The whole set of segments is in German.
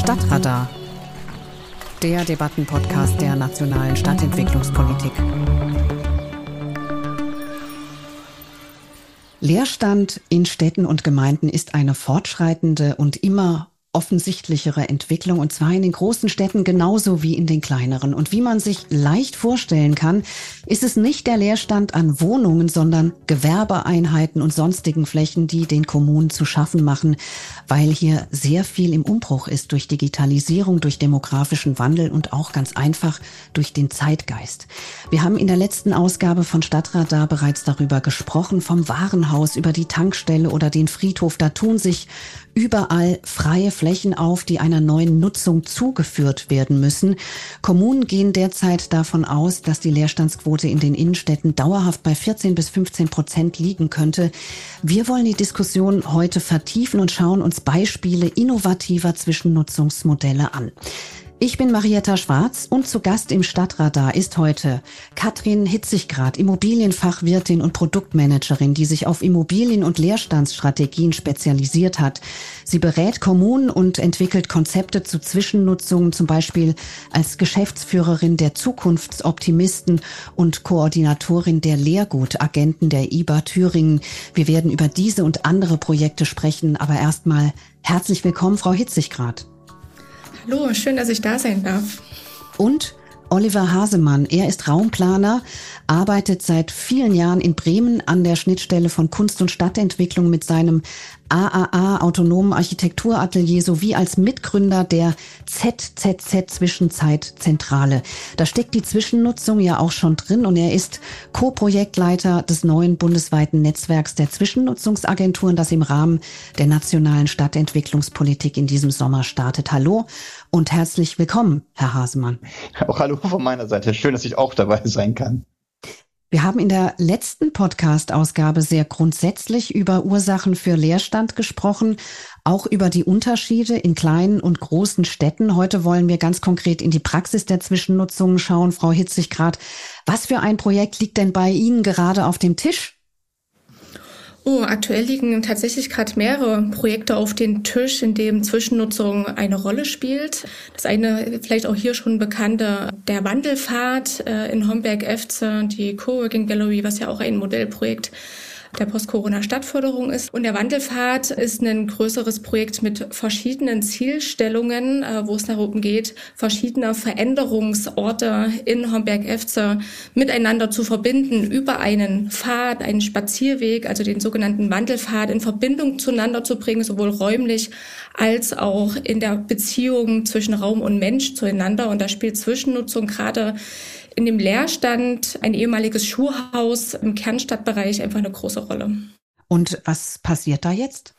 Stadtradar, der Debattenpodcast der nationalen Stadtentwicklungspolitik. Leerstand in Städten und Gemeinden ist eine fortschreitende und immer offensichtlichere Entwicklung und zwar in den großen Städten genauso wie in den kleineren. Und wie man sich leicht vorstellen kann, ist es nicht der Leerstand an Wohnungen, sondern Gewerbeeinheiten und sonstigen Flächen, die den Kommunen zu schaffen machen, weil hier sehr viel im Umbruch ist durch Digitalisierung, durch demografischen Wandel und auch ganz einfach durch den Zeitgeist. Wir haben in der letzten Ausgabe von Stadtradar bereits darüber gesprochen, vom Warenhaus über die Tankstelle oder den Friedhof. Da tun sich überall freie Flächen auf, die einer neuen Nutzung zugeführt werden müssen. Kommunen gehen derzeit davon aus, dass die Leerstandsquote in den Innenstädten dauerhaft bei 14 bis 15 Prozent liegen könnte. Wir wollen die Diskussion heute vertiefen und schauen uns Beispiele innovativer Zwischennutzungsmodelle an. Ich bin Marietta Schwarz und zu Gast im Stadtradar ist heute Katrin Hitziggrad, Immobilienfachwirtin und Produktmanagerin, die sich auf Immobilien- und Leerstandsstrategien spezialisiert hat. Sie berät Kommunen und entwickelt Konzepte zu Zwischennutzungen, zum Beispiel als Geschäftsführerin der Zukunftsoptimisten und Koordinatorin der Lehrgutagenten der IBA Thüringen. Wir werden über diese und andere Projekte sprechen, aber erstmal herzlich willkommen, Frau Hitziggrad. Hallo, schön, dass ich da sein darf. Und Oliver Hasemann. Er ist Raumplaner, arbeitet seit vielen Jahren in Bremen an der Schnittstelle von Kunst- und Stadtentwicklung mit seinem AAA Autonomen Architekturatelier sowie als Mitgründer der ZZZ Zwischenzeitzentrale. Da steckt die Zwischennutzung ja auch schon drin und er ist Co-Projektleiter des neuen bundesweiten Netzwerks der Zwischennutzungsagenturen, das im Rahmen der nationalen Stadtentwicklungspolitik in diesem Sommer startet. Hallo und herzlich willkommen, Herr Hasemann. Auch hallo von meiner Seite. Schön, dass ich auch dabei sein kann. Wir haben in der letzten Podcast-Ausgabe sehr grundsätzlich über Ursachen für Leerstand gesprochen, auch über die Unterschiede in kleinen und großen Städten. Heute wollen wir ganz konkret in die Praxis der Zwischennutzungen schauen. Frau Hitziggrad, was für ein Projekt liegt denn bei Ihnen gerade auf dem Tisch? Oh, aktuell liegen tatsächlich gerade mehrere Projekte auf den Tisch, in dem Zwischennutzung eine Rolle spielt. Das eine vielleicht auch hier schon bekannte, der Wandelpfad äh, in Homberg-Efze, die Coworking Gallery, was ja auch ein Modellprojekt der Post-Corona-Stadtförderung ist. Und der Wandelpfad ist ein größeres Projekt mit verschiedenen Zielstellungen, äh, wo es darum geht, verschiedene Veränderungsorte in Homberg-Efze miteinander zu verbinden, über einen Pfad, einen Spazierweg, also den sogenannten Wandelpfad in Verbindung zueinander zu bringen, sowohl räumlich als auch in der Beziehung zwischen Raum und Mensch zueinander. Und da spielt Zwischennutzung gerade in dem Leerstand ein ehemaliges Schuhhaus im Kernstadtbereich einfach eine große Rolle. Und was passiert da jetzt?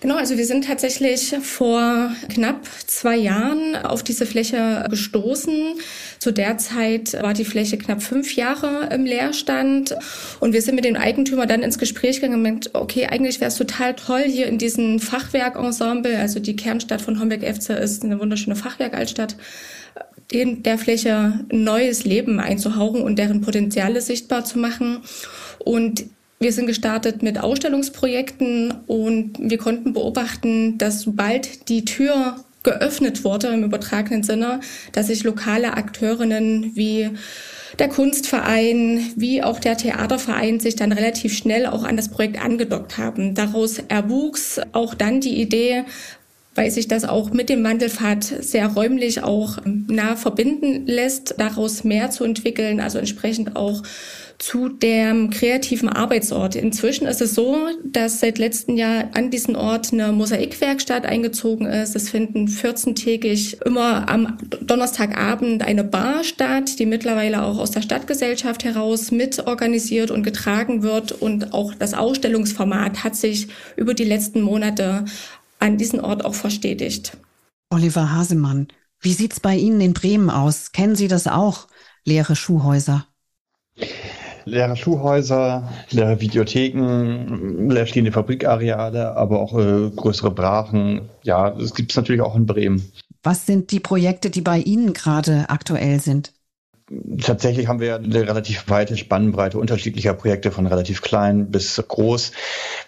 Genau, also wir sind tatsächlich vor knapp zwei Jahren auf diese Fläche gestoßen. Zu der Zeit war die Fläche knapp fünf Jahre im Leerstand und wir sind mit dem Eigentümer dann ins Gespräch gegangen und meint, okay, eigentlich wäre es total toll hier in diesem Fachwerkensemble, also die Kernstadt von Homberg-Efze ist eine wunderschöne Fachwerkaltstadt, in der Fläche neues Leben einzuhauchen und deren Potenziale sichtbar zu machen. Und wir sind gestartet mit Ausstellungsprojekten und wir konnten beobachten, dass sobald die Tür geöffnet wurde im übertragenen Sinne, dass sich lokale Akteurinnen wie der Kunstverein wie auch der Theaterverein sich dann relativ schnell auch an das Projekt angedockt haben. Daraus erwuchs auch dann die Idee, weil sich das auch mit dem Wandelpfad sehr räumlich auch nah verbinden lässt, daraus mehr zu entwickeln, also entsprechend auch zu dem kreativen Arbeitsort. Inzwischen ist es so, dass seit letztem Jahr an diesen Ort eine Mosaikwerkstatt eingezogen ist. Es finden 14-tägig immer am Donnerstagabend eine Bar statt, die mittlerweile auch aus der Stadtgesellschaft heraus mitorganisiert und getragen wird. Und auch das Ausstellungsformat hat sich über die letzten Monate an diesen Ort auch verstetigt. Oliver Hasemann, wie sieht's bei Ihnen in Bremen aus? Kennen Sie das auch, leere Schuhhäuser? Leere Schuhhäuser, leere Videotheken, leerstehende Fabrikareale, aber auch äh, größere Brachen. Ja, das gibt es natürlich auch in Bremen. Was sind die Projekte, die bei Ihnen gerade aktuell sind? Tatsächlich haben wir eine relativ weite Spannbreite unterschiedlicher Projekte von relativ klein bis groß.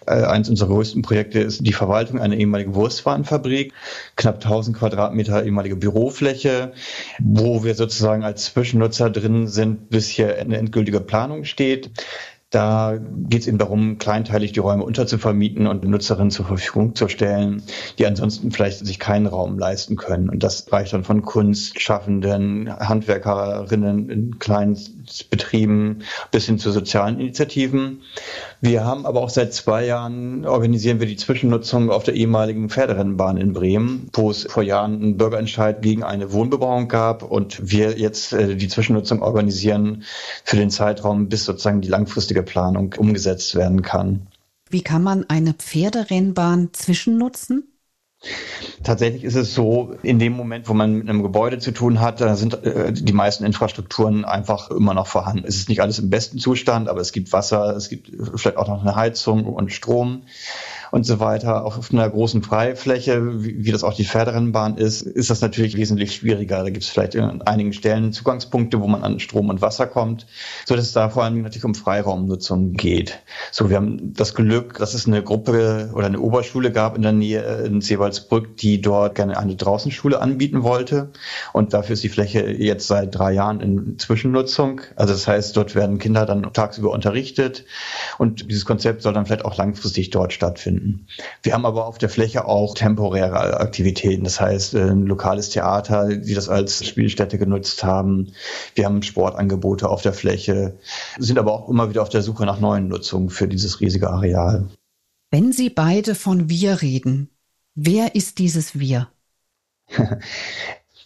Äh, eins unserer größten Projekte ist die Verwaltung einer ehemaligen Wurstwarenfabrik, knapp 1000 Quadratmeter ehemalige Bürofläche, wo wir sozusagen als Zwischennutzer drin sind, bis hier eine endgültige Planung steht. Da geht es eben darum, kleinteilig die Räume unterzuvermieten und Nutzerinnen zur Verfügung zu stellen, die ansonsten vielleicht sich keinen Raum leisten können. Und das reicht dann von Kunstschaffenden, Handwerkerinnen in kleinen Betrieben bis hin zu sozialen Initiativen. Wir haben aber auch seit zwei Jahren organisieren wir die Zwischennutzung auf der ehemaligen Pferderennbahn in Bremen, wo es vor Jahren einen Bürgerentscheid gegen eine Wohnbebauung gab und wir jetzt äh, die Zwischennutzung organisieren für den Zeitraum, bis sozusagen die langfristige Planung umgesetzt werden kann. Wie kann man eine Pferderennbahn zwischennutzen? Tatsächlich ist es so, in dem Moment, wo man mit einem Gebäude zu tun hat, da sind äh, die meisten Infrastrukturen einfach immer noch vorhanden. Es ist nicht alles im besten Zustand, aber es gibt Wasser, es gibt vielleicht auch noch eine Heizung und Strom und so weiter. Auf einer großen Freifläche, wie, wie das auch die Pferderennbahn ist, ist das natürlich wesentlich schwieriger. Da gibt es vielleicht an einigen Stellen Zugangspunkte, wo man an Strom und Wasser kommt, so dass es da vor allem natürlich um Freiraumnutzung geht. So, wir haben das Glück, dass es eine Gruppe oder eine Oberschule gab in der Nähe in Seewaldsbrück, die dort gerne eine Draußenschule anbieten wollte. Und dafür ist die Fläche jetzt seit drei Jahren in Zwischennutzung. Also das heißt, dort werden Kinder dann tagsüber unterrichtet und dieses Konzept soll dann vielleicht auch langfristig dort stattfinden finden. Wir haben aber auf der Fläche auch temporäre Aktivitäten, das heißt äh, ein lokales Theater, die das als Spielstätte genutzt haben. Wir haben Sportangebote auf der Fläche, sind aber auch immer wieder auf der Suche nach neuen Nutzungen für dieses riesige Areal. Wenn Sie beide von wir reden, wer ist dieses wir?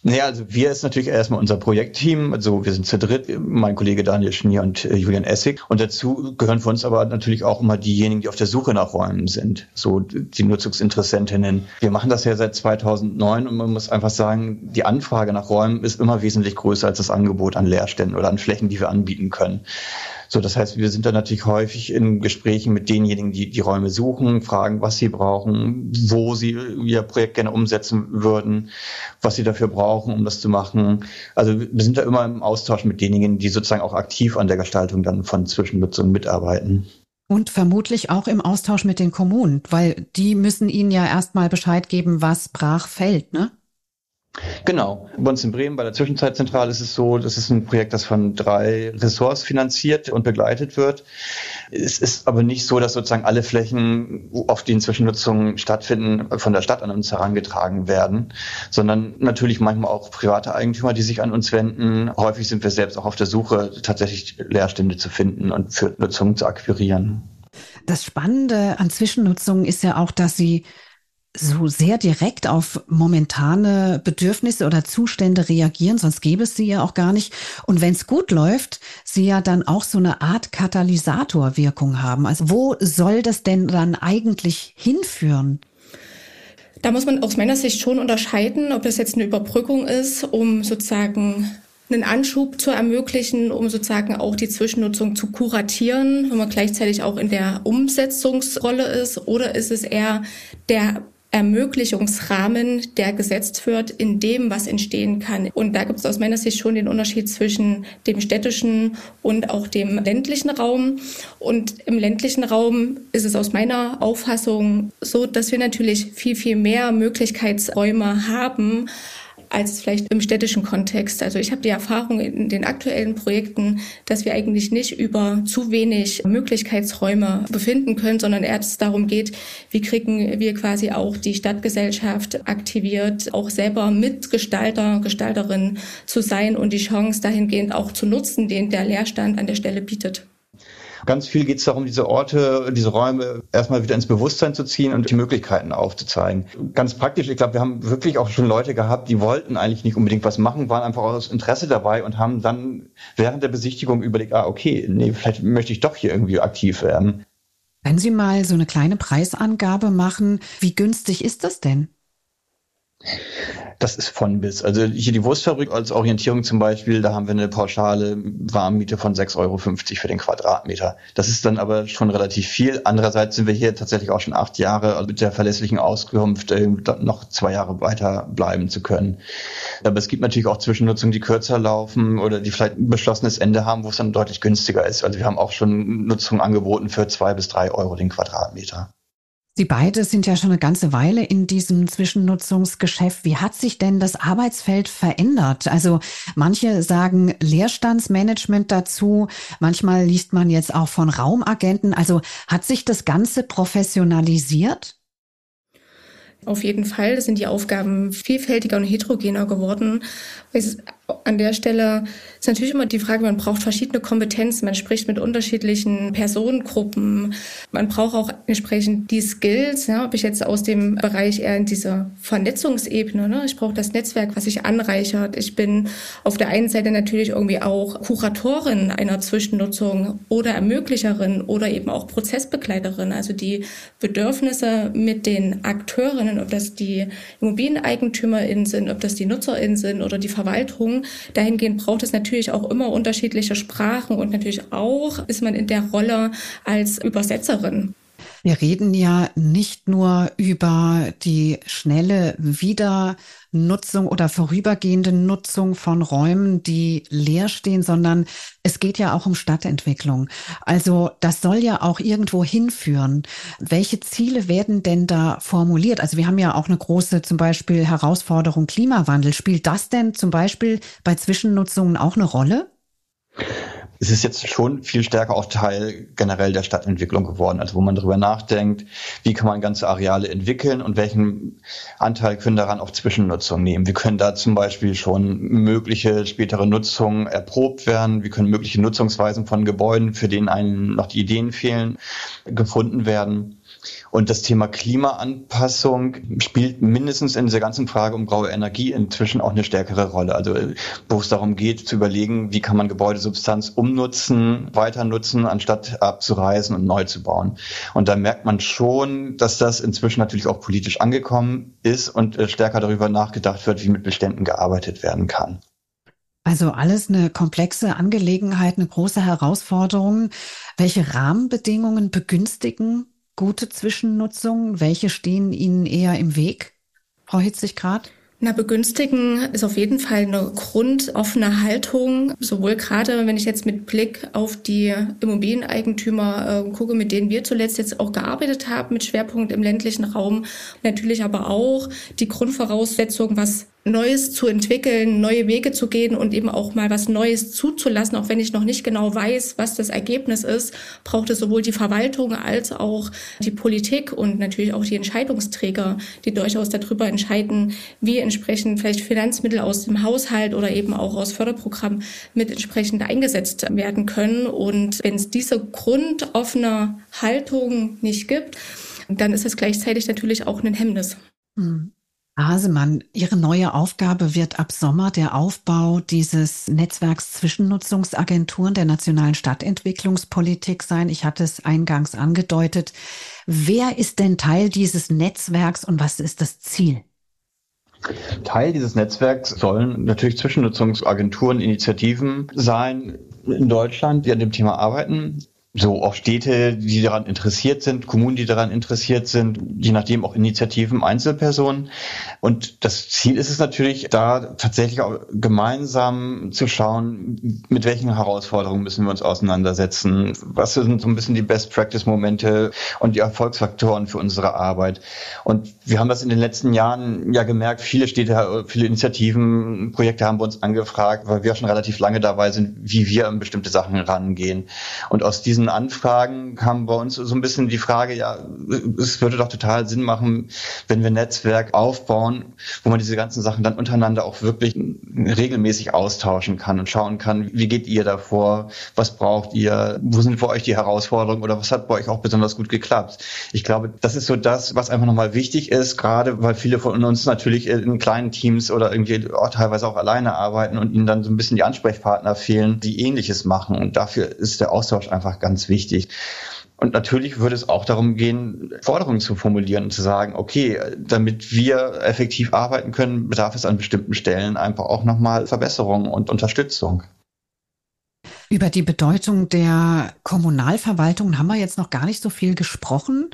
Naja, also wir ist natürlich erstmal unser Projektteam. Also wir sind zu dritt, mein Kollege Daniel Schnier und äh, Julian Essig. Und dazu gehören für uns aber natürlich auch immer diejenigen, die auf der Suche nach Räumen sind. So die Nutzungsinteressentinnen. Wir machen das ja seit 2009 und man muss einfach sagen, die Anfrage nach Räumen ist immer wesentlich größer als das Angebot an Leerständen oder an Flächen, die wir anbieten können. So, das heißt, wir sind dann natürlich häufig in Gesprächen mit denjenigen, die die Räume suchen, fragen, was sie brauchen, wo sie ihr Projekt gerne umsetzen würden, was sie dafür brauchen, um das zu machen. Also wir sind da immer im Austausch mit denjenigen, die sozusagen auch aktiv an der Gestaltung dann von Zwischennutzung mitarbeiten. Und vermutlich auch im Austausch mit den Kommunen, weil die müssen Ihnen ja erstmal Bescheid geben, was brach fällt, ne? Genau. Bei uns in Bremen bei der Zwischenzeitzentrale ist es so, das ist ein Projekt, das von drei Ressorts finanziert und begleitet wird. Es ist aber nicht so, dass sozusagen alle Flächen, auf denen Zwischennutzungen stattfinden, von der Stadt an uns herangetragen werden, sondern natürlich manchmal auch private Eigentümer, die sich an uns wenden. Häufig sind wir selbst auch auf der Suche, tatsächlich Leerstände zu finden und für Nutzungen zu akquirieren. Das Spannende an Zwischennutzungen ist ja auch, dass sie so sehr direkt auf momentane Bedürfnisse oder Zustände reagieren, sonst gäbe es sie ja auch gar nicht. Und wenn es gut läuft, sie ja dann auch so eine Art Katalysatorwirkung haben. Also wo soll das denn dann eigentlich hinführen? Da muss man aus meiner Sicht schon unterscheiden, ob das jetzt eine Überbrückung ist, um sozusagen einen Anschub zu ermöglichen, um sozusagen auch die Zwischennutzung zu kuratieren, wenn man gleichzeitig auch in der Umsetzungsrolle ist, oder ist es eher der Ermöglichungsrahmen, der gesetzt wird in dem, was entstehen kann. Und da gibt es aus meiner Sicht schon den Unterschied zwischen dem städtischen und auch dem ländlichen Raum. Und im ländlichen Raum ist es aus meiner Auffassung so, dass wir natürlich viel, viel mehr Möglichkeitsräume haben, als vielleicht im städtischen Kontext. Also ich habe die Erfahrung in den aktuellen Projekten, dass wir eigentlich nicht über zu wenig Möglichkeitsräume befinden können, sondern erst darum geht, wie kriegen wir quasi auch die Stadtgesellschaft aktiviert, auch selber Mitgestalter, Gestalterin zu sein und die Chance dahingehend auch zu nutzen, den der Leerstand an der Stelle bietet. Ganz viel geht es darum, diese Orte, diese Räume erstmal wieder ins Bewusstsein zu ziehen und die Möglichkeiten aufzuzeigen. Ganz praktisch, ich glaube, wir haben wirklich auch schon Leute gehabt, die wollten eigentlich nicht unbedingt was machen, waren einfach aus Interesse dabei und haben dann während der Besichtigung überlegt, ah, okay, nee, vielleicht möchte ich doch hier irgendwie aktiv werden. Wenn Sie mal so eine kleine Preisangabe machen, wie günstig ist das denn? Das ist von bis. Also hier die Wurstfabrik als Orientierung zum Beispiel, da haben wir eine pauschale Warmmiete von 6,50 Euro für den Quadratmeter. Das ist dann aber schon relativ viel. Andererseits sind wir hier tatsächlich auch schon acht Jahre mit der verlässlichen Auskunft, äh, noch zwei Jahre weiter bleiben zu können. Aber es gibt natürlich auch Zwischennutzungen, die kürzer laufen oder die vielleicht ein beschlossenes Ende haben, wo es dann deutlich günstiger ist. Also wir haben auch schon Nutzungen angeboten für zwei bis drei Euro den Quadratmeter. Sie beide sind ja schon eine ganze Weile in diesem Zwischennutzungsgeschäft. Wie hat sich denn das Arbeitsfeld verändert? Also manche sagen Leerstandsmanagement dazu. Manchmal liest man jetzt auch von Raumagenten. Also hat sich das Ganze professionalisiert? Auf jeden Fall sind die Aufgaben vielfältiger und heterogener geworden. An der Stelle ist natürlich immer die Frage, man braucht verschiedene Kompetenzen, man spricht mit unterschiedlichen Personengruppen, man braucht auch entsprechend die Skills, ja, ob ich jetzt aus dem Bereich eher in dieser Vernetzungsebene, ne, ich brauche das Netzwerk, was sich anreichert. Ich bin auf der einen Seite natürlich irgendwie auch Kuratorin einer Zwischennutzung oder Ermöglicherin oder eben auch Prozessbegleiterin, also die Bedürfnisse mit den Akteurinnen, ob das die ImmobilieneigentümerInnen sind, ob das die NutzerInnen sind oder die Verwaltung, Dahingehend braucht es natürlich auch immer unterschiedliche Sprachen und natürlich auch ist man in der Rolle als Übersetzerin. Wir reden ja nicht nur über die schnelle Wiedernutzung oder vorübergehende Nutzung von Räumen, die leer stehen, sondern es geht ja auch um Stadtentwicklung. Also das soll ja auch irgendwo hinführen. Welche Ziele werden denn da formuliert? Also wir haben ja auch eine große zum Beispiel Herausforderung Klimawandel. Spielt das denn zum Beispiel bei Zwischennutzungen auch eine Rolle? Es ist jetzt schon viel stärker auch Teil generell der Stadtentwicklung geworden, also wo man darüber nachdenkt, wie kann man ganze Areale entwickeln und welchen Anteil können daran auch Zwischennutzung nehmen. Wie können da zum Beispiel schon mögliche spätere Nutzungen erprobt werden, wie können mögliche Nutzungsweisen von Gebäuden, für denen einen noch die Ideen fehlen, gefunden werden. Und das Thema Klimaanpassung spielt mindestens in dieser ganzen Frage um graue Energie inzwischen auch eine stärkere Rolle. Also wo es darum geht zu überlegen, wie kann man Gebäudesubstanz umnutzen, weiter nutzen, anstatt abzureißen und neu zu bauen. Und da merkt man schon, dass das inzwischen natürlich auch politisch angekommen ist und stärker darüber nachgedacht wird, wie mit Beständen gearbeitet werden kann. Also alles eine komplexe Angelegenheit, eine große Herausforderung. Welche Rahmenbedingungen begünstigen gute Zwischennutzung? Welche stehen Ihnen eher im Weg, Frau Hitzig-Grad? Na, begünstigen ist auf jeden Fall eine grundoffene Haltung, sowohl gerade, wenn ich jetzt mit Blick auf die Immobilieneigentümer äh, gucke, mit denen wir zuletzt jetzt auch gearbeitet haben, mit Schwerpunkt im ländlichen Raum, natürlich aber auch die Grundvoraussetzung, was Neues zu entwickeln, neue Wege zu gehen und eben auch mal was Neues zuzulassen, auch wenn ich noch nicht genau weiß, was das Ergebnis ist, braucht es sowohl die Verwaltung als auch die Politik und natürlich auch die Entscheidungsträger, die durchaus darüber entscheiden, wie entsprechend vielleicht Finanzmittel aus dem Haushalt oder eben auch aus Förderprogrammen mit entsprechend eingesetzt werden können. Und wenn es diese grundoffene Haltung nicht gibt, dann ist es gleichzeitig natürlich auch ein Hemmnis. Hm. Hasemann, Ihre neue Aufgabe wird ab Sommer der Aufbau dieses Netzwerks Zwischennutzungsagenturen der nationalen Stadtentwicklungspolitik sein. Ich hatte es eingangs angedeutet. Wer ist denn Teil dieses Netzwerks und was ist das Ziel? Teil dieses Netzwerks sollen natürlich Zwischennutzungsagenturen, Initiativen sein in Deutschland, die an dem Thema arbeiten so auch Städte, die daran interessiert sind, Kommunen, die daran interessiert sind, je nachdem auch Initiativen, Einzelpersonen. Und das Ziel ist es natürlich, da tatsächlich auch gemeinsam zu schauen, mit welchen Herausforderungen müssen wir uns auseinandersetzen, was sind so ein bisschen die Best-Practice-Momente und die Erfolgsfaktoren für unsere Arbeit. Und wir haben das in den letzten Jahren ja gemerkt, viele Städte, viele Initiativen, Projekte haben bei uns angefragt, weil wir schon relativ lange dabei sind, wie wir an bestimmte Sachen rangehen. Und aus diesen Anfragen kam bei uns so ein bisschen die Frage, ja, es würde doch total Sinn machen, wenn wir ein Netzwerk aufbauen, wo man diese ganzen Sachen dann untereinander auch wirklich regelmäßig austauschen kann und schauen kann, wie geht ihr davor, was braucht ihr, wo sind für euch die Herausforderungen oder was hat bei euch auch besonders gut geklappt. Ich glaube, das ist so das, was einfach nochmal wichtig ist, gerade weil viele von uns natürlich in kleinen Teams oder irgendwie auch teilweise auch alleine arbeiten und ihnen dann so ein bisschen die Ansprechpartner fehlen, die ähnliches machen. Und dafür ist der Austausch einfach ganz ganz wichtig. Und natürlich würde es auch darum gehen, Forderungen zu formulieren und zu sagen, okay, damit wir effektiv arbeiten können, bedarf es an bestimmten Stellen einfach auch nochmal Verbesserungen und Unterstützung. Über die Bedeutung der Kommunalverwaltung haben wir jetzt noch gar nicht so viel gesprochen.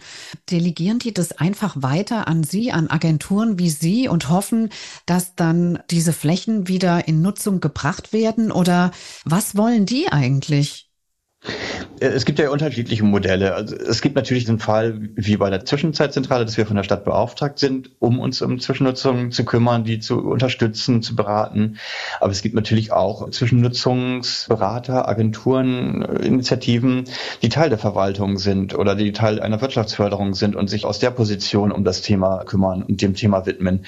Delegieren die das einfach weiter an Sie, an Agenturen wie Sie und hoffen, dass dann diese Flächen wieder in Nutzung gebracht werden? Oder was wollen die eigentlich? Es gibt ja unterschiedliche Modelle. Also es gibt natürlich den Fall wie bei der Zwischenzeitzentrale, dass wir von der Stadt beauftragt sind, um uns um Zwischennutzungen zu kümmern, die zu unterstützen, zu beraten. Aber es gibt natürlich auch Zwischennutzungsberater, Agenturen, Initiativen, die Teil der Verwaltung sind oder die Teil einer Wirtschaftsförderung sind und sich aus der Position um das Thema kümmern und dem Thema widmen.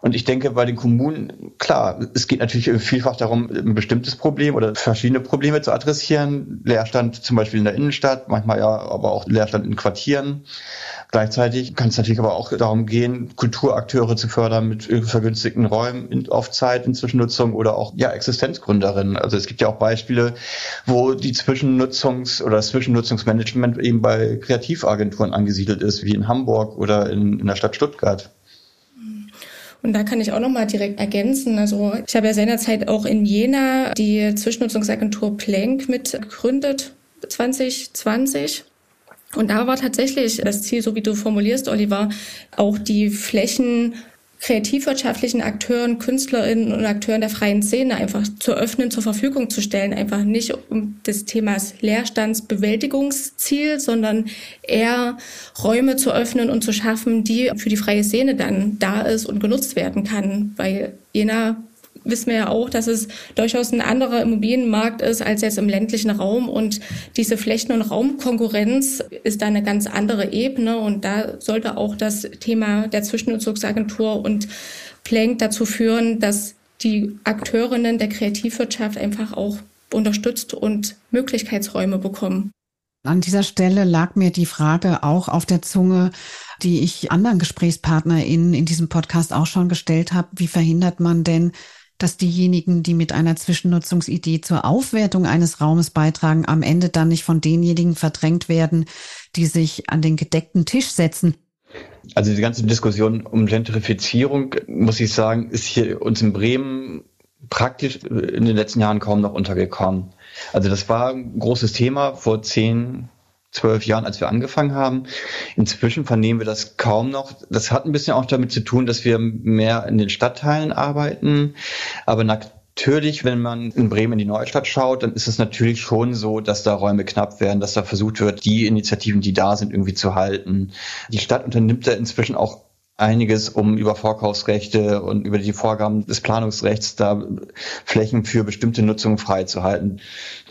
Und ich denke, bei den Kommunen, klar, es geht natürlich vielfach darum, ein bestimmtes Problem oder verschiedene Probleme zu adressieren. Leerstand zum Beispiel in der Innenstadt, manchmal ja aber auch Leerstand in Quartieren. Gleichzeitig kann es natürlich aber auch darum gehen, Kulturakteure zu fördern mit vergünstigten Räumen in, auf Zeit in Zwischennutzung oder auch ja Existenzgründerinnen. Also es gibt ja auch Beispiele, wo die Zwischennutzungs- oder Zwischennutzungsmanagement eben bei Kreativagenturen angesiedelt ist, wie in Hamburg oder in, in der Stadt Stuttgart. Und da kann ich auch nochmal direkt ergänzen. Also ich habe ja seinerzeit auch in Jena die Zwischennutzungsagentur Plank mitgegründet, 2020. Und da war tatsächlich das Ziel, so wie du formulierst, Oliver, auch die Flächen kreativwirtschaftlichen Akteuren, Künstlerinnen und Akteuren der freien Szene einfach zu öffnen, zur Verfügung zu stellen. Einfach nicht um des Themas Leerstandsbewältigungsziel, sondern eher Räume zu öffnen und zu schaffen, die für die freie Szene dann da ist und genutzt werden kann. Weil jener wissen wir ja auch, dass es durchaus ein anderer Immobilienmarkt ist als jetzt im ländlichen Raum und diese Flächen- und Raumkonkurrenz ist da eine ganz andere Ebene und da sollte auch das Thema der Zwischennutzungsagentur und Plank dazu führen, dass die Akteurinnen der Kreativwirtschaft einfach auch unterstützt und Möglichkeitsräume bekommen. An dieser Stelle lag mir die Frage auch auf der Zunge, die ich anderen GesprächspartnerInnen in diesem Podcast auch schon gestellt habe. Wie verhindert man denn, dass diejenigen, die mit einer Zwischennutzungsidee zur Aufwertung eines Raumes beitragen, am Ende dann nicht von denjenigen verdrängt werden, die sich an den gedeckten Tisch setzen. Also die ganze Diskussion um Gentrifizierung, muss ich sagen, ist hier uns in Bremen praktisch in den letzten Jahren kaum noch untergekommen. Also das war ein großes Thema vor zehn, zwölf Jahren, als wir angefangen haben. Inzwischen vernehmen wir das kaum noch. Das hat ein bisschen auch damit zu tun, dass wir mehr in den Stadtteilen arbeiten. Aber natürlich, wenn man in Bremen in die Neustadt schaut, dann ist es natürlich schon so, dass da Räume knapp werden, dass da versucht wird, die Initiativen, die da sind, irgendwie zu halten. Die Stadt unternimmt da inzwischen auch einiges, um über Vorkaufsrechte und über die Vorgaben des Planungsrechts da Flächen für bestimmte Nutzungen freizuhalten.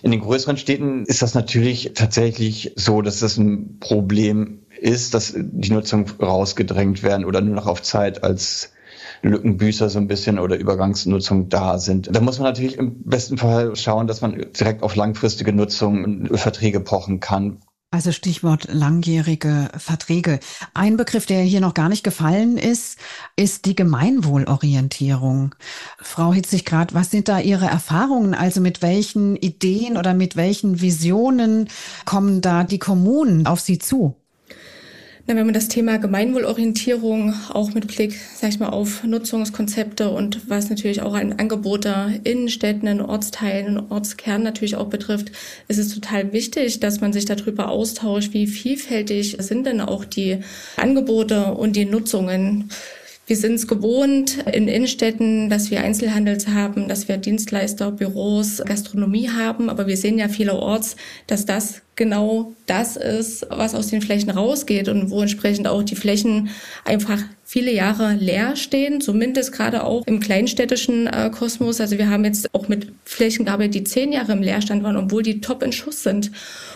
In den größeren Städten ist das natürlich tatsächlich so, dass das ein Problem ist, dass die Nutzung rausgedrängt werden oder nur noch auf Zeit als Lückenbüßer so ein bisschen oder Übergangsnutzung da sind. Da muss man natürlich im besten Fall schauen, dass man direkt auf langfristige Nutzung und Verträge pochen kann. Also Stichwort langjährige Verträge. Ein Begriff, der hier noch gar nicht gefallen ist, ist die Gemeinwohlorientierung. Frau Hitzig-Grad, was sind da Ihre Erfahrungen? Also mit welchen Ideen oder mit welchen Visionen kommen da die Kommunen auf Sie zu? Wenn man das Thema Gemeinwohlorientierung auch mit Blick, sag ich mal, auf Nutzungskonzepte und was natürlich auch an Angebote in Städten, in Ortsteilen, in Ortskernen natürlich auch betrifft, ist es total wichtig, dass man sich darüber austauscht, wie vielfältig sind denn auch die Angebote und die Nutzungen. Wir sind es gewohnt in Innenstädten, dass wir Einzelhandel haben, dass wir Dienstleister, Büros, Gastronomie haben. Aber wir sehen ja vielerorts, dass das genau das ist, was aus den Flächen rausgeht und wo entsprechend auch die Flächen einfach viele Jahre leer stehen, zumindest gerade auch im kleinstädtischen äh, Kosmos. Also wir haben jetzt auch mit Flächen gearbeitet, die zehn Jahre im Leerstand waren, obwohl die top in Schuss sind.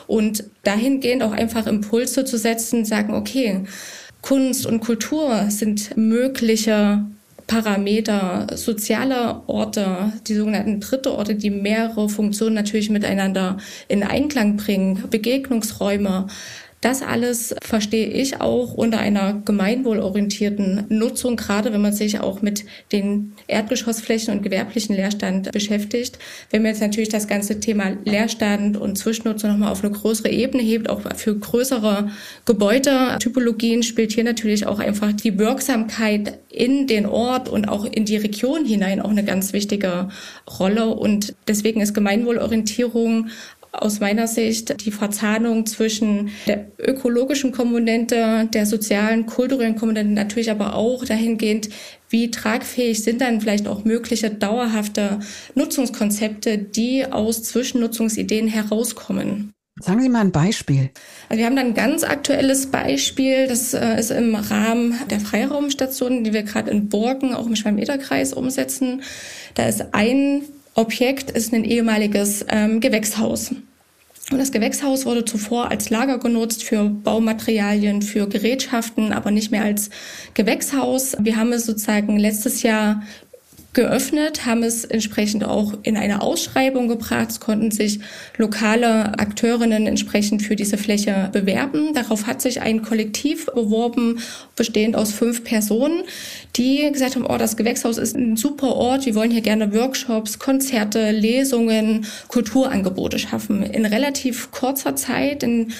Und dahingehend auch einfach Impulse zu setzen, sagen, okay, Kunst und Kultur sind mögliche Parameter, soziale Orte, die sogenannten dritte Orte, die mehrere Funktionen natürlich miteinander in Einklang bringen, Begegnungsräume. Das alles verstehe ich auch unter einer gemeinwohlorientierten Nutzung, gerade wenn man sich auch mit den Erdgeschossflächen und gewerblichen Leerstand beschäftigt. Wenn man jetzt natürlich das ganze Thema Leerstand und Zwischennutzung nochmal auf eine größere Ebene hebt, auch für größere Gebäudetypologien, spielt hier natürlich auch einfach die Wirksamkeit in den Ort und auch in die Region hinein auch eine ganz wichtige Rolle. Und deswegen ist Gemeinwohlorientierung aus meiner Sicht die Verzahnung zwischen der ökologischen Komponente, der sozialen, kulturellen Komponente, natürlich aber auch dahingehend, wie tragfähig sind dann vielleicht auch mögliche dauerhafte Nutzungskonzepte, die aus Zwischennutzungsideen herauskommen. Sagen Sie mal ein Beispiel. Also wir haben dann ein ganz aktuelles Beispiel, das äh, ist im Rahmen der Freiraumstation, die wir gerade in Borken, auch im Schwalm-Eder-Kreis umsetzen. Da ist ein Objekt, ist ein ehemaliges ähm, Gewächshaus. Und das Gewächshaus wurde zuvor als Lager genutzt für Baumaterialien, für Gerätschaften, aber nicht mehr als Gewächshaus. Wir haben es sozusagen letztes Jahr geöffnet, haben es entsprechend auch in eine Ausschreibung gebracht. Konnten sich lokale Akteurinnen entsprechend für diese Fläche bewerben. Darauf hat sich ein Kollektiv beworben, bestehend aus fünf Personen, die gesagt haben, oh, das Gewächshaus ist ein super Ort, wir wollen hier gerne Workshops, Konzerte, Lesungen, Kulturangebote schaffen. In relativ kurzer Zeit, in,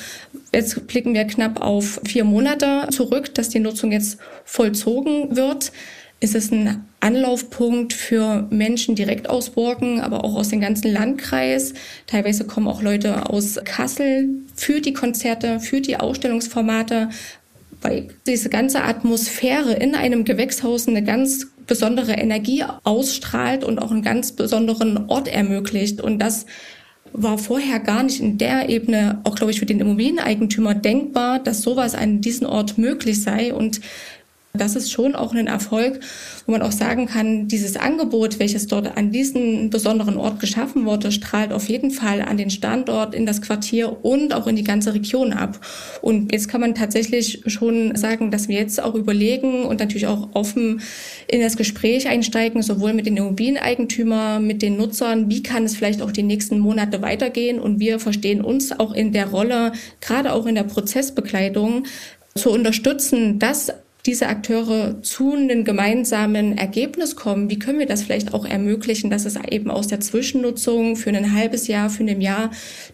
jetzt blicken wir knapp auf vier Monate zurück, dass die Nutzung jetzt vollzogen wird ist es ein Anlaufpunkt für Menschen direkt aus Borken, aber auch aus dem ganzen Landkreis. Teilweise kommen auch Leute aus Kassel für die Konzerte, für die Ausstellungsformate, weil diese ganze Atmosphäre in einem Gewächshaus eine ganz besondere Energie ausstrahlt und auch einen ganz besonderen Ort ermöglicht. Und das war vorher gar nicht in der Ebene, auch glaube ich für den Immobilieneigentümer denkbar, dass sowas an diesem Ort möglich sei. Und das ist schon auch ein Erfolg, wo man auch sagen kann, dieses Angebot, welches dort an diesem besonderen Ort geschaffen wurde, strahlt auf jeden Fall an den Standort, in das Quartier und auch in die ganze Region ab. Und jetzt kann man tatsächlich schon sagen, dass wir jetzt auch überlegen und natürlich auch offen in das Gespräch einsteigen, sowohl mit den Immobilieneigentümern, mit den Nutzern, wie kann es vielleicht auch die nächsten Monate weitergehen. Und wir verstehen uns auch in der Rolle, gerade auch in der Prozessbegleitung, zu unterstützen, dass diese Akteure zu einem gemeinsamen Ergebnis kommen, wie können wir das vielleicht auch ermöglichen, dass es eben aus der Zwischennutzung für ein halbes Jahr, für ein Jahr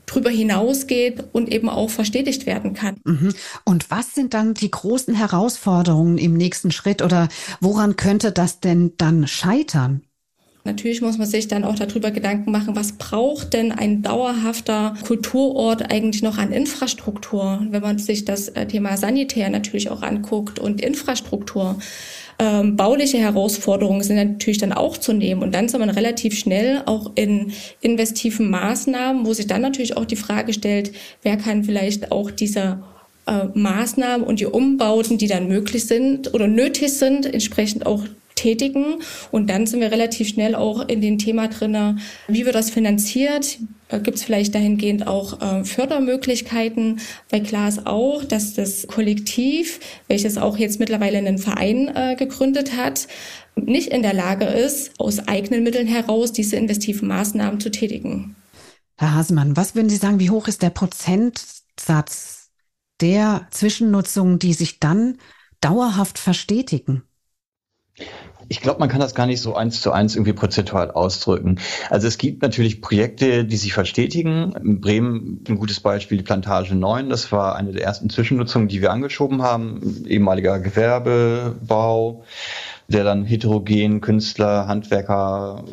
drüber hinausgeht und eben auch verstetigt werden kann. Mhm. Und was sind dann die großen Herausforderungen im nächsten Schritt oder woran könnte das denn dann scheitern? Natürlich muss man sich dann auch darüber Gedanken machen, was braucht denn ein dauerhafter Kulturort eigentlich noch an Infrastruktur, wenn man sich das äh, Thema Sanitär natürlich auch anguckt und Infrastruktur. Ähm, bauliche Herausforderungen sind natürlich dann auch zu nehmen. Und dann soll man relativ schnell auch in investiven Maßnahmen, wo sich dann natürlich auch die Frage stellt, wer kann vielleicht auch diese äh, Maßnahmen und die Umbauten, die dann möglich sind oder nötig sind, entsprechend auch tätigen. Und dann sind wir relativ schnell auch in dem Thema drinne, wie wird das finanziert? Äh, Gibt es vielleicht dahingehend auch äh, Fördermöglichkeiten? Weil klar ist auch, dass das Kollektiv, welches auch jetzt mittlerweile einen Verein äh, gegründet hat, nicht in der Lage ist, aus eigenen Mitteln heraus diese investiven Maßnahmen zu tätigen. Herr Hasemann, was würden Sie sagen, wie hoch ist der Prozentsatz der Zwischennutzungen, die sich dann dauerhaft verstetigen? Ich glaube, man kann das gar nicht so eins zu eins irgendwie prozentual ausdrücken. Also es gibt natürlich Projekte, die sich verstetigen. In Bremen ein gutes Beispiel, die Plantage 9. Das war eine der ersten Zwischennutzungen, die wir angeschoben haben. Ehemaliger Gewerbebau, der dann heterogen Künstler, Handwerker,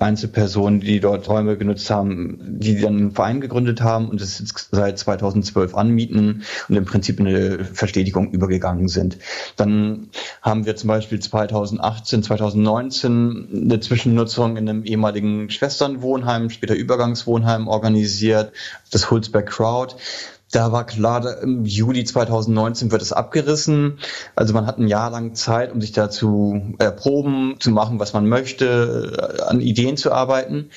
Einzelpersonen, die dort Räume genutzt haben, die dann einen Verein gegründet haben und es seit 2012 anmieten und im Prinzip eine Verstetigung übergegangen sind. Dann haben wir zum Beispiel 2018, 2019 eine Zwischennutzung in einem ehemaligen Schwesternwohnheim, später Übergangswohnheim organisiert, das Hulsberg Crowd. Da war klar, im Juli 2019 wird es abgerissen. Also man hat ein Jahr lang Zeit, um sich da zu erproben, zu machen, was man möchte, äh, an Ideen zu arbeiten.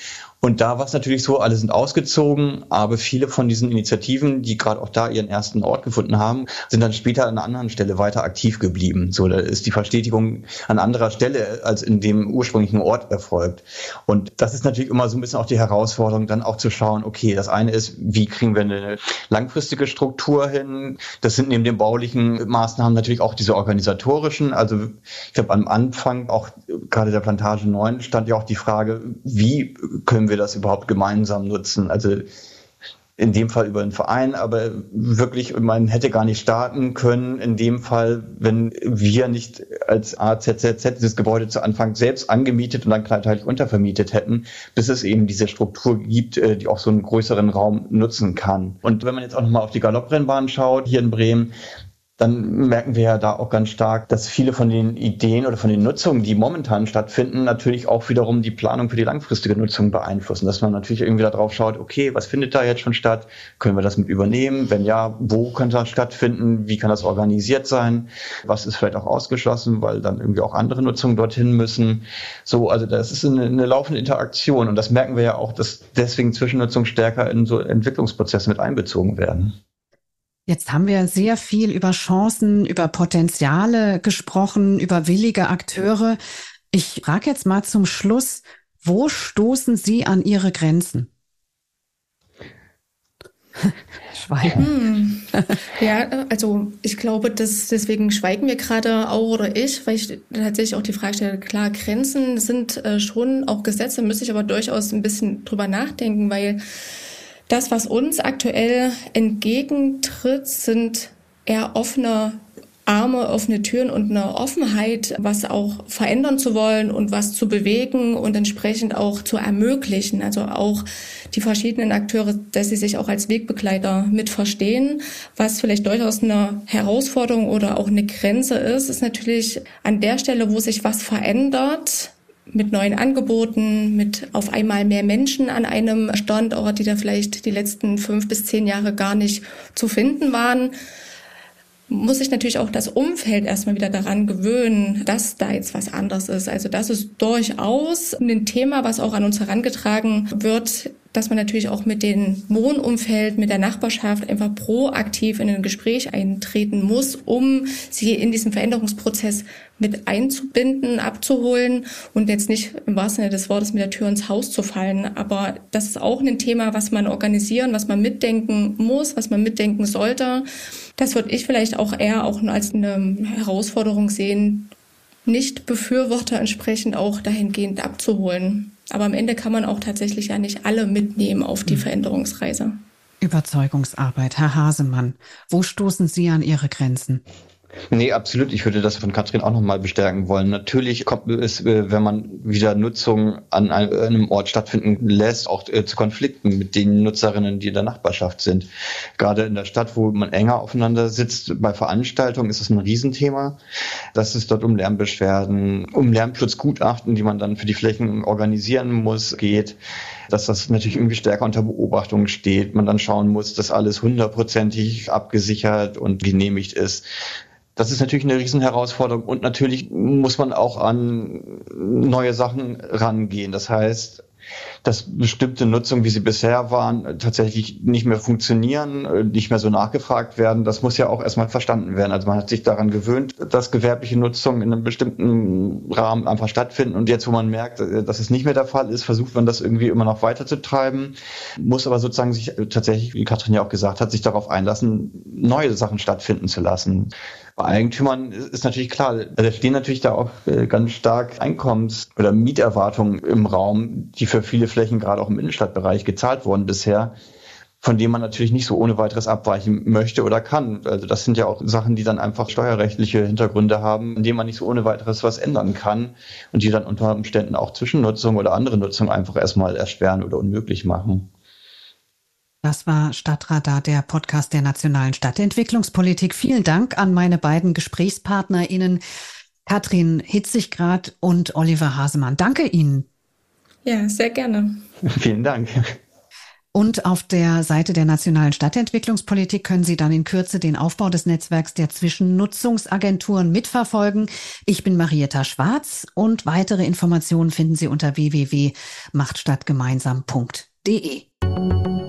Und da war es natürlich so, alle sind ausgezogen, aber viele von diesen Initiativen, die gerade auch da ihren ersten Ort gefunden haben, sind dann später an einer anderen Stelle weiter aktiv geblieben. So, da ist die Verstetigung an anderer Stelle als in dem ursprünglichen Ort erfolgt. Und das ist natürlich immer so ein bisschen auch die Herausforderung, dann auch zu schauen, okay, das eine ist, wie kriegen wir eine langfristige Struktur hin? Das sind neben den baulichen Maßnahmen natürlich auch diese organisatorischen. Also ich glaube, am Anfang auch gerade der Plantage 9 stand ja auch die Frage, wie können wir wir das überhaupt gemeinsam nutzen? Also in dem Fall über einen Verein, aber wirklich, man hätte gar nicht starten können, in dem Fall, wenn wir nicht als AZZZ dieses Gebäude zu Anfang selbst angemietet und dann kleinteilig untervermietet hätten, bis es eben diese Struktur gibt, äh, die auch so einen größeren Raum nutzen kann. Und wenn man jetzt auch nochmal auf die Galopprennbahn schaut, hier in Bremen, dann merken wir ja da auch ganz stark, dass viele von den Ideen oder von den Nutzungen, die momentan stattfinden, natürlich auch wiederum die Planung für die langfristige Nutzung beeinflussen. Dass man natürlich irgendwie darauf schaut, okay, was findet da jetzt schon statt? Können wir das mit übernehmen? Wenn ja, wo könnte das stattfinden? Wie kann das organisiert sein? Was ist vielleicht auch ausgeschlossen, weil dann irgendwie auch andere Nutzungen dorthin müssen? So, also das ist eine, eine laufende Interaktion und das merken wir ja auch, dass deswegen Zwischennutzung stärker in so Entwicklungsprozesse mit einbezogen werden. Jetzt haben wir sehr viel über Chancen, über Potenziale gesprochen, über willige Akteure. Ich frage jetzt mal zum Schluss, wo stoßen Sie an Ihre Grenzen? Schweigen. Hm. Ja, also ich glaube, dass deswegen schweigen wir gerade auch oder ich, weil ich tatsächlich auch die Frage stelle, klar, Grenzen sind äh, schon auch Gesetze, müsste ich aber durchaus ein bisschen drüber nachdenken, weil das, was uns aktuell entgegentritt, sind eher offene Arme, offene Türen und eine Offenheit, was auch verändern zu wollen und was zu bewegen und entsprechend auch zu ermöglichen. Also auch die verschiedenen Akteure, dass sie sich auch als Wegbegleiter mit verstehen. Was vielleicht durchaus eine Herausforderung oder auch eine Grenze ist, ist natürlich an der Stelle, wo sich was verändert, mit neuen Angeboten, mit auf einmal mehr Menschen an einem Standort, die da vielleicht die letzten fünf bis zehn Jahre gar nicht zu finden waren, muss sich natürlich auch das Umfeld erstmal wieder daran gewöhnen, dass da jetzt was anderes ist. Also das ist durchaus ein Thema, was auch an uns herangetragen wird, dass man natürlich auch mit dem Wohnumfeld, mit der Nachbarschaft einfach proaktiv in ein Gespräch eintreten muss, um sie in diesen Veränderungsprozess mit einzubinden, abzuholen und jetzt nicht im wahrsten Sinne des Wortes mit der Tür ins Haus zu fallen. Aber das ist auch ein Thema, was man organisieren, was man mitdenken muss, was man mitdenken sollte. Das würde ich vielleicht auch eher auch als eine Herausforderung sehen, nicht Befürworter entsprechend auch dahingehend abzuholen. Aber am Ende kann man auch tatsächlich ja nicht alle mitnehmen auf die mhm. Veränderungsreise. Überzeugungsarbeit. Herr Hasemann, wo stoßen Sie an Ihre Grenzen? Nee, absolut. Ich würde das von Katrin auch nochmal bestärken wollen. Natürlich kommt es, äh, wenn man wieder Nutzung an einem Ort stattfinden lässt, auch äh, zu Konflikten mit den Nutzerinnen, die in der Nachbarschaft sind. Gerade in der Stadt, wo man enger aufeinander sitzt, bei Veranstaltungen ist es ein Riesenthema, dass es dort um Lärmbeschwerden, um Lärmschutzgutachten, die man dann für die Flächen organisieren muss, geht dass das natürlich irgendwie stärker unter Beobachtung steht. Man dann schauen muss, dass alles hundertprozentig abgesichert und genehmigt ist. Das ist natürlich eine Riesenherausforderung und natürlich muss man auch an neue Sachen rangehen. Das heißt, dass bestimmte Nutzungen, wie sie bisher waren, tatsächlich nicht mehr funktionieren, nicht mehr so nachgefragt werden. Das muss ja auch erstmal verstanden werden. Also man hat sich daran gewöhnt, dass gewerbliche Nutzungen in einem bestimmten Rahmen einfach stattfinden. Und jetzt, wo man merkt, dass es nicht mehr der Fall ist, versucht man das irgendwie immer noch weiterzutreiben, muss aber sozusagen sich tatsächlich, wie Katrin ja auch gesagt hat, sich darauf einlassen, neue Sachen stattfinden zu lassen. Bei Eigentümern ist natürlich klar, da stehen natürlich da auch äh, ganz stark Einkommens- oder Mieterwartungen im Raum, die für viele Flächen gerade auch im Innenstadtbereich gezahlt wurden bisher, von denen man natürlich nicht so ohne weiteres abweichen möchte oder kann. Also das sind ja auch Sachen, die dann einfach steuerrechtliche Hintergründe haben, in denen man nicht so ohne weiteres was ändern kann und die dann unter Umständen auch Zwischennutzung oder andere Nutzung einfach erstmal erschweren oder unmöglich machen. Das war Stadtradar, der Podcast der nationalen Stadtentwicklungspolitik. Vielen Dank an meine beiden GesprächspartnerInnen, Katrin Hitziggrad und Oliver Hasemann. Danke Ihnen. Ja, sehr gerne. Vielen Dank. Und auf der Seite der Nationalen Stadtentwicklungspolitik können Sie dann in Kürze den Aufbau des Netzwerks der Zwischennutzungsagenturen mitverfolgen. Ich bin Marietta Schwarz und weitere Informationen finden Sie unter www.machtstadtgemeinsam.de.